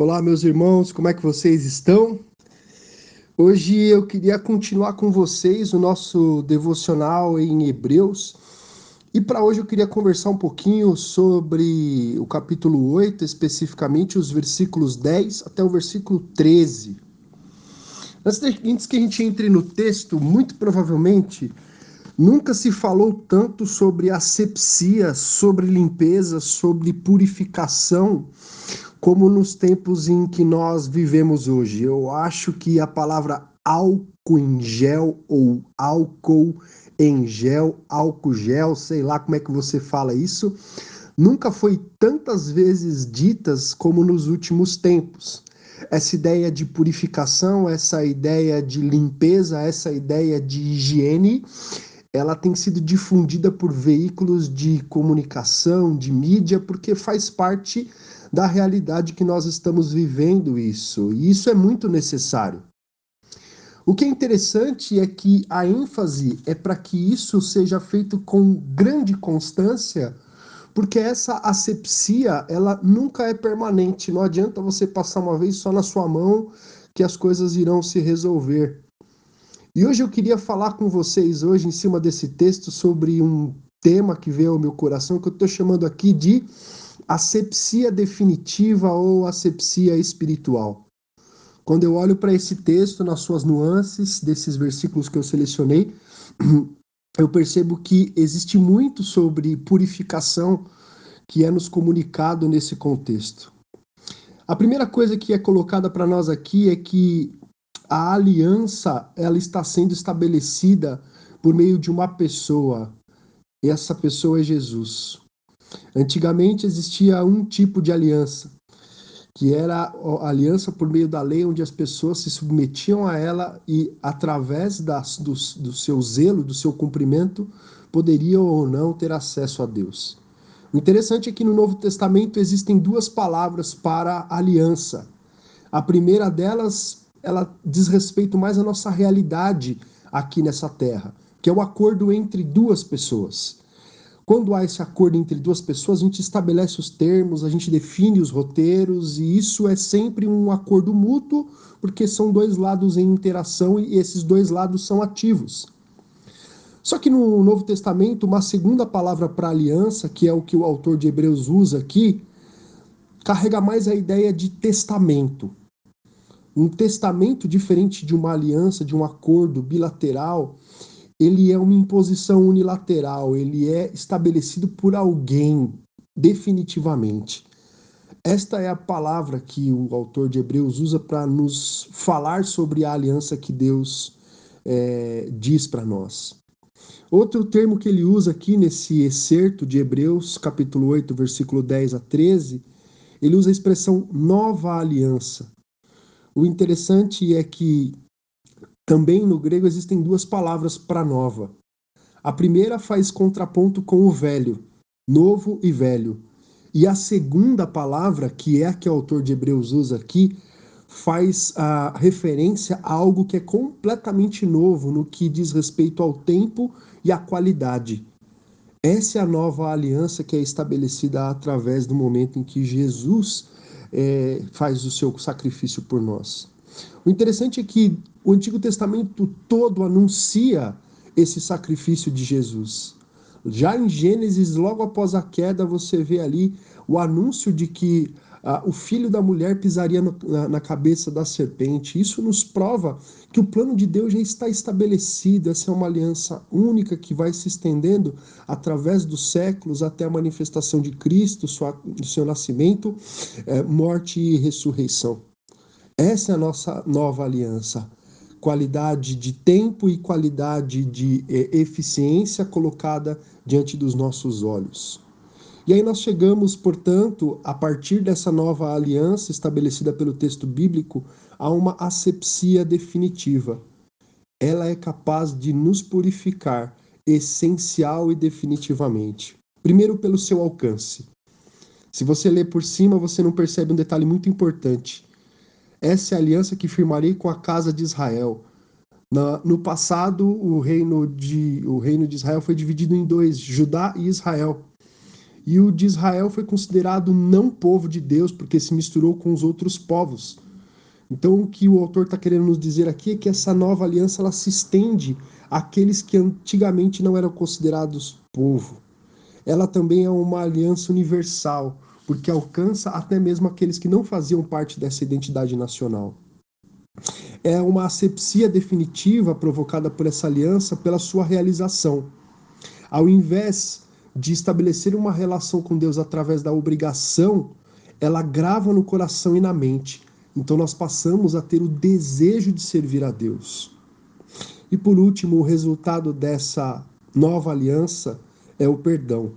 Olá, meus irmãos, como é que vocês estão? Hoje eu queria continuar com vocês o nosso devocional em Hebreus. E para hoje eu queria conversar um pouquinho sobre o capítulo 8, especificamente os versículos 10 até o versículo 13. Antes que a gente entre no texto, muito provavelmente nunca se falou tanto sobre asepsia, sobre limpeza, sobre purificação como nos tempos em que nós vivemos hoje. Eu acho que a palavra álcool em gel ou álcool em gel, álcool gel, sei lá como é que você fala isso, nunca foi tantas vezes ditas como nos últimos tempos. Essa ideia de purificação, essa ideia de limpeza, essa ideia de higiene, ela tem sido difundida por veículos de comunicação, de mídia, porque faz parte da realidade que nós estamos vivendo isso. E isso é muito necessário. O que é interessante é que a ênfase é para que isso seja feito com grande constância, porque essa asepsia, ela nunca é permanente. Não adianta você passar uma vez só na sua mão que as coisas irão se resolver. E hoje eu queria falar com vocês hoje em cima desse texto sobre um tema que veio ao meu coração que eu estou chamando aqui de asepsia definitiva ou asepsia espiritual. Quando eu olho para esse texto, nas suas nuances, desses versículos que eu selecionei, eu percebo que existe muito sobre purificação que é nos comunicado nesse contexto. A primeira coisa que é colocada para nós aqui é que a aliança ela está sendo estabelecida por meio de uma pessoa. E essa pessoa é Jesus. Antigamente existia um tipo de aliança, que era a aliança por meio da lei, onde as pessoas se submetiam a ela e, através das, do, do seu zelo, do seu cumprimento, poderiam ou não ter acesso a Deus. O interessante é que no Novo Testamento existem duas palavras para aliança. A primeira delas, ela diz respeito mais à nossa realidade aqui nessa terra, que é o acordo entre duas pessoas. Quando há esse acordo entre duas pessoas, a gente estabelece os termos, a gente define os roteiros, e isso é sempre um acordo mútuo, porque são dois lados em interação e esses dois lados são ativos. Só que no Novo Testamento, uma segunda palavra para aliança, que é o que o autor de Hebreus usa aqui, carrega mais a ideia de testamento. Um testamento diferente de uma aliança, de um acordo bilateral, ele é uma imposição unilateral, ele é estabelecido por alguém, definitivamente. Esta é a palavra que o autor de Hebreus usa para nos falar sobre a aliança que Deus é, diz para nós. Outro termo que ele usa aqui nesse excerto de Hebreus, capítulo 8, versículo 10 a 13, ele usa a expressão nova aliança. O interessante é que também no grego existem duas palavras para nova. A primeira faz contraponto com o velho, novo e velho. E a segunda palavra, que é a que o autor de Hebreus usa aqui, faz a referência a algo que é completamente novo no que diz respeito ao tempo e à qualidade. Essa é a nova aliança que é estabelecida através do momento em que Jesus é, faz o seu sacrifício por nós. O interessante é que o Antigo Testamento todo anuncia esse sacrifício de Jesus. Já em Gênesis, logo após a queda, você vê ali o anúncio de que ah, o filho da mulher pisaria no, na, na, cabeça da serpente. Isso nos prova que o plano de Deus já está estabelecido. Essa é uma aliança única que vai se estendendo através dos séculos até a manifestação de Cristo, sua, do seu nascimento, eh, morte e ressurreição. Essa é a nossa nova aliança. Qualidade de tempo e qualidade de eh, eficiência colocada diante dos nossos olhos. E aí nós chegamos, portanto, a partir dessa nova aliança estabelecida pelo texto bíblico, a uma asepsia definitiva. Ela é capaz de nos purificar essencial e definitivamente. Primeiro, pelo seu alcance. Se você ler por cima, você não percebe um detalhe muito importante. Essa é a aliança que firmarei com a casa de Israel. Na, no passado, o reino, de, o reino de Israel foi dividido em dois, Judá e Israel. E o de Israel foi considerado não povo de Deus porque se misturou com os outros povos. Então, o que o autor está querendo nos dizer aqui é que essa nova aliança ela se estende àqueles que antigamente não eram considerados povo. Ela também é uma aliança universal, porque alcança até mesmo aqueles que não faziam parte dessa identidade nacional. É uma asepsia definitiva provocada por essa aliança pela sua realização. Ao invés de estabelecer uma relação com Deus através da obrigação, ela grava no coração e na mente então nós passamos a ter o desejo de servir a Deus. E por último, o resultado dessa nova aliança é o perdão.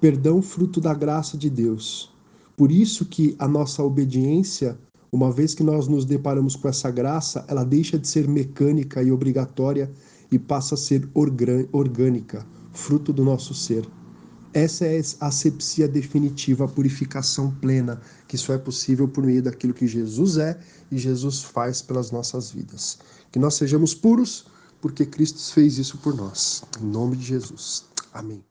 Perdão fruto da graça de Deus. Por isso que a nossa obediência, uma vez que nós nos deparamos com essa graça, ela deixa de ser mecânica e obrigatória e passa a ser orgânica, fruto do nosso ser. Essa é a asepsia definitiva, a purificação plena, que só é possível por meio daquilo que Jesus é e Jesus faz pelas nossas vidas. Que nós sejamos puros, porque Cristo fez isso por nós. Em nome de Jesus. Amém.